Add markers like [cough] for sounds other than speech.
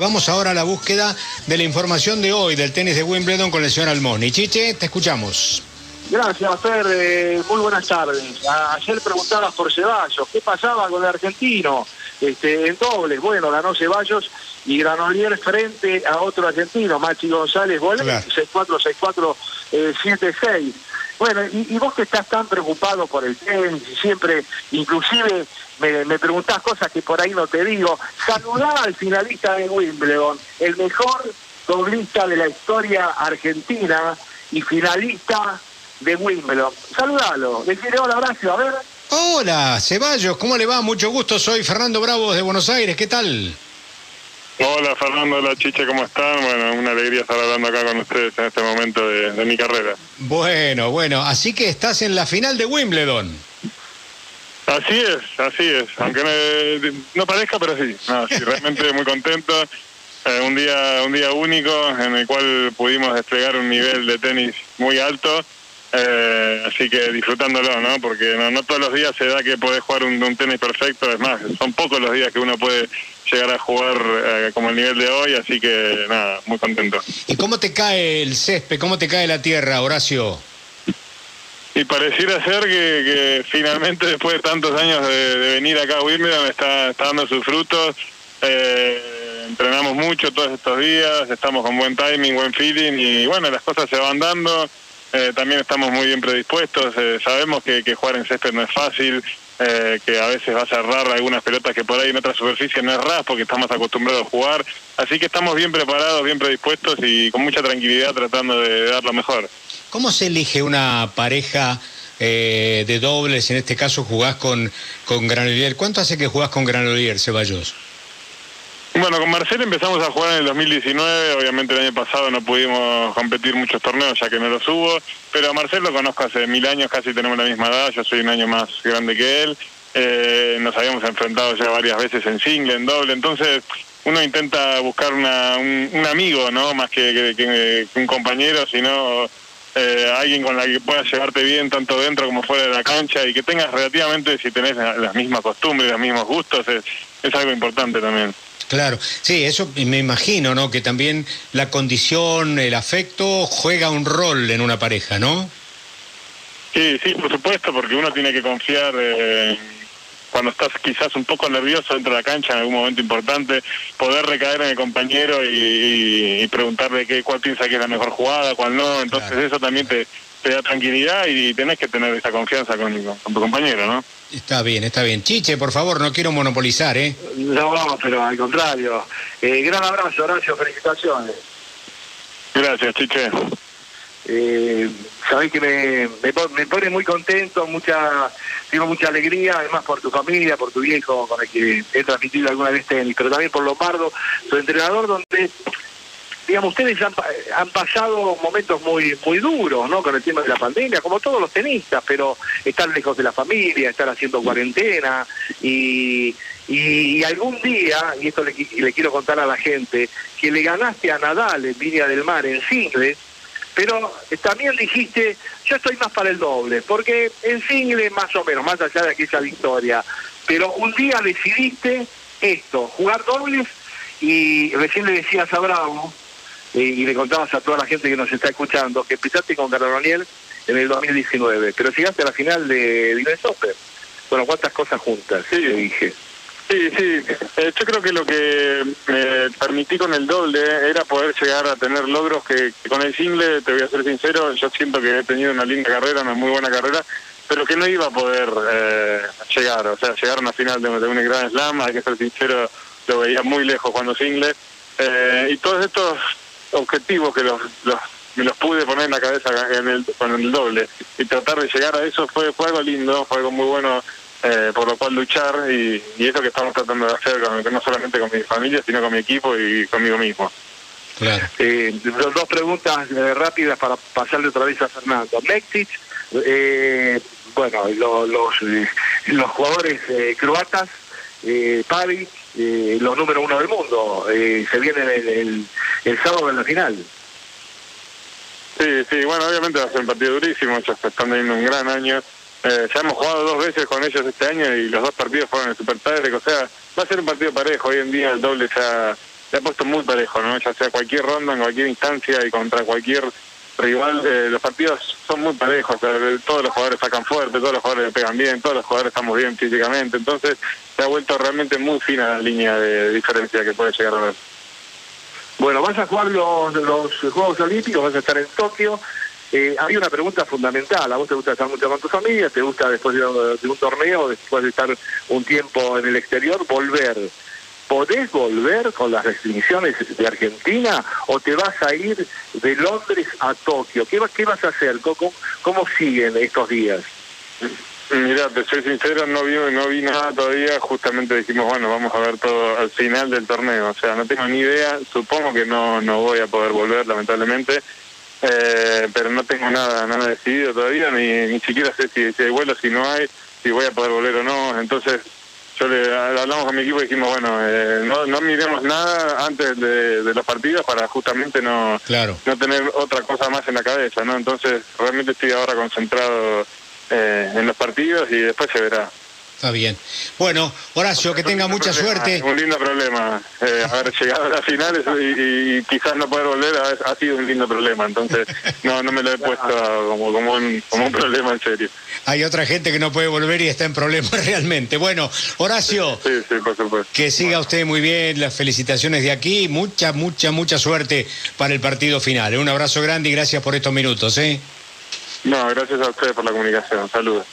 Vamos ahora a la búsqueda de la información de hoy del tenis de Wimbledon con el señor Almoni. Chiche, te escuchamos. Gracias, Fer. Eh, muy buenas tardes. ayer preguntabas por Ceballos. ¿Qué pasaba con el argentino? Este, en dobles, bueno, ganó Ceballos y Granolier frente a otro argentino, Machi González, Bolet, 6-4, 6-4, 7-6. Bueno, y, vos que estás tan preocupado por el tenis y siempre, inclusive me, me preguntás cosas que por ahí no te digo, saludá al finalista de Wimbledon, el mejor doblista de la historia argentina y finalista de Wimbledon. Saludalo, decirle hola Horacio, a ver. Hola, Ceballos, ¿cómo le va? Mucho gusto, soy Fernando Bravo de Buenos Aires, ¿qué tal? Hola Fernando, hola Chicha, ¿cómo están? Bueno, una alegría estar hablando acá con ustedes en este momento de, mi carrera. Bueno, bueno, así que estás en la final de Wimbledon. Así es, así es, aunque no, parezca, pero sí, sí [laughs] realmente muy contento. Eh, un día un día único en el cual pudimos desplegar un nivel de tenis muy alto eh, así que disfrutándolo, ¿no? Porque no, todos los días se da que podés jugar un, tenis perfecto, es más, son pocos los días que uno puede llegar a jugar eh, como el nivel de hoy, así que nada, muy contento. ¿Y cómo te cae el césped, cómo te cae la tierra, Horacio? Y pareciera ser que, finalmente después de tantos años de, venir acá a Wimbledon está, está dando sus frutos. Eh, entrenamos mucho todos estos días, estamos con buen timing, buen feeling y bueno, las cosas se van dando eh, también estamos muy bien predispuestos, eh, sabemos que, jugar en césped no es fácil, eh, que a veces va a cerrar algunas pelotas que por ahí en otra superficie no es ras porque estamos acostumbrados a jugar, así que estamos bien preparados, bien predispuestos y con mucha tranquilidad tratando de, dar lo mejor. ¿Cómo se elige una pareja de dobles? En este caso jugás con, con Granolier. ¿Cuánto hace que jugás con Granolier, Ceballos? Bueno, con Marcelo empezamos a jugar en el 2019, obviamente el año pasado no pudimos competir muchos torneos ya que no los hubo, pero a Marcelo lo conozco hace mil años, casi tenemos la misma edad, yo soy un año más grande que él, eh, nos habíamos enfrentado ya varias veces en single, en doble, entonces uno intenta buscar una, un, amigo, ¿no? Más que, un compañero, sino eh, alguien con la que puedas llevarte bien tanto dentro como fuera de la cancha y que tengas relativamente, si tenés las mismas costumbres, los mismos gustos, es algo importante también. Claro, sí, eso me imagino, ¿no? Que también la condición, el afecto juega un rol en una pareja, ¿no? Sí, sí, por supuesto, porque uno tiene que confiar eh, cuando estás quizás un poco nervioso dentro de la cancha en algún momento importante, poder recaer en el compañero y, preguntarle qué, cuál piensa que es la mejor jugada, cuál no. Entonces eso también te, te da tranquilidad y tenés que tener esa confianza con, tu compañero, ¿no? Está bien, está bien. Chiche, por favor, no quiero monopolizar, ¿eh? No, vamos, pero al contrario. Eh, gran abrazo, Horacio, felicitaciones. Gracias, Chiche. Eh, sabés que me, me, pone muy contento, mucha tengo mucha alegría, además por tu familia, por tu viejo con el que he transmitido alguna vez tenis, pero también por Lombardo, su entrenador, donde digamos, ustedes han, pasado momentos muy muy duros, ¿no? Con el tema de la pandemia, como todos los tenistas, pero están lejos de la familia, están haciendo cuarentena y, y, algún día, y esto le, le, quiero contar a la gente, que le ganaste a Nadal en Viña del Mar en singles, pero también dijiste, yo estoy más para el doble, porque en singles más o menos, más allá de aquella victoria, pero un día decidiste esto, jugar dobles y recién le decías a Bravo y, le contabas a toda la gente que nos está escuchando que empezaste con Carlos en el 2019, pero llegaste a la final de Open. Bueno, ¿cuántas cosas juntas? Sí, dije. Sí, sí. Eh, yo creo que lo que me permití con el doble era poder llegar a tener logros que, con el single, te voy a ser sincero, yo siento que he tenido una linda carrera, una muy buena carrera, pero que no iba a poder eh, llegar, o sea, llegar a una final de, un gran slam, hay que ser sincero, lo veía muy lejos cuando single. Eh, y todos estos objetivos que los, los me los pude poner en la cabeza en el, con el doble y tratar de llegar a eso fue, fue algo lindo, fue algo muy bueno eh, por lo cual luchar y, y eso que estamos tratando de hacer no solamente con mi familia sino con mi equipo y conmigo mismo. Claro. Eh, dos preguntas eh, rápidas para pasarle otra vez a Fernando. Mexic, eh, bueno, los, los jugadores croatas, eh, Pavi, eh, los número uno del mundo. Eh, se viene el, el, sábado en la final. Sí, sí, bueno, obviamente va a ser un partido durísimo, ellos están teniendo un gran año. Eh, ya hemos jugado dos veces con ellos este año y los dos partidos fueron en Super Tiebreak, o sea, va a ser un partido parejo. Hoy en día el doble le ha puesto muy parejo, ¿no? Ya sea cualquier ronda, en cualquier instancia y contra cualquier rival, eh, los partidos son muy parejos, todos los jugadores sacan fuerte, todos los jugadores pegan bien, todos los jugadores estamos bien físicamente, entonces se ha vuelto realmente muy fina la línea de diferencia que puede llegar a ver. Bueno, vas a jugar los, los Juegos Olímpicos, vas a estar en Tokio. Eh, hay una pregunta fundamental. A vos te gusta estar mucho con tu familia, te gusta después de, un torneo, después de estar un tiempo en el exterior, volver. ¿Podés volver con las restricciones de Argentina o te vas a ir de Londres a Tokio? ¿Qué, qué vas a hacer? ¿Cómo, ¿Cómo siguen estos días? Mira, te soy sincero, no vi, no vi nada todavía. Justamente dijimos, bueno, vamos a ver todo al final del torneo. O sea, no tengo ni idea. Supongo que no, no voy a poder volver, lamentablemente. Eh, pero no tengo nada nada decidido todavía, ni, ni siquiera sé si, si hay vuelo, si no hay, si voy a poder volver o no. Entonces, yo le hablamos con mi equipo y dijimos, bueno, eh, no, no miremos nada antes de, de, los partidos para justamente no, no tener otra cosa más en la cabeza, ¿no? Entonces, realmente estoy ahora concentrado eh, en los partidos y después se verá. Está bien. Bueno, Horacio, que tenga mucha suerte. Un lindo problema. Eh, haber [laughs] llegado a las finales y, quizás no poder volver ha, sido un lindo problema. Entonces, no no me lo he puesto como, como, un, como un problema en serio. Hay otra gente que no puede volver y está en problemas [laughs] realmente. Bueno, Horacio, sí, sí, por supuesto. que siga usted muy bien. Las felicitaciones de aquí. Mucha, mucha, mucha suerte para el partido final. Un abrazo grande y gracias por estos minutos. ¿eh? No, gracias a ustedes por la comunicación. Saludos.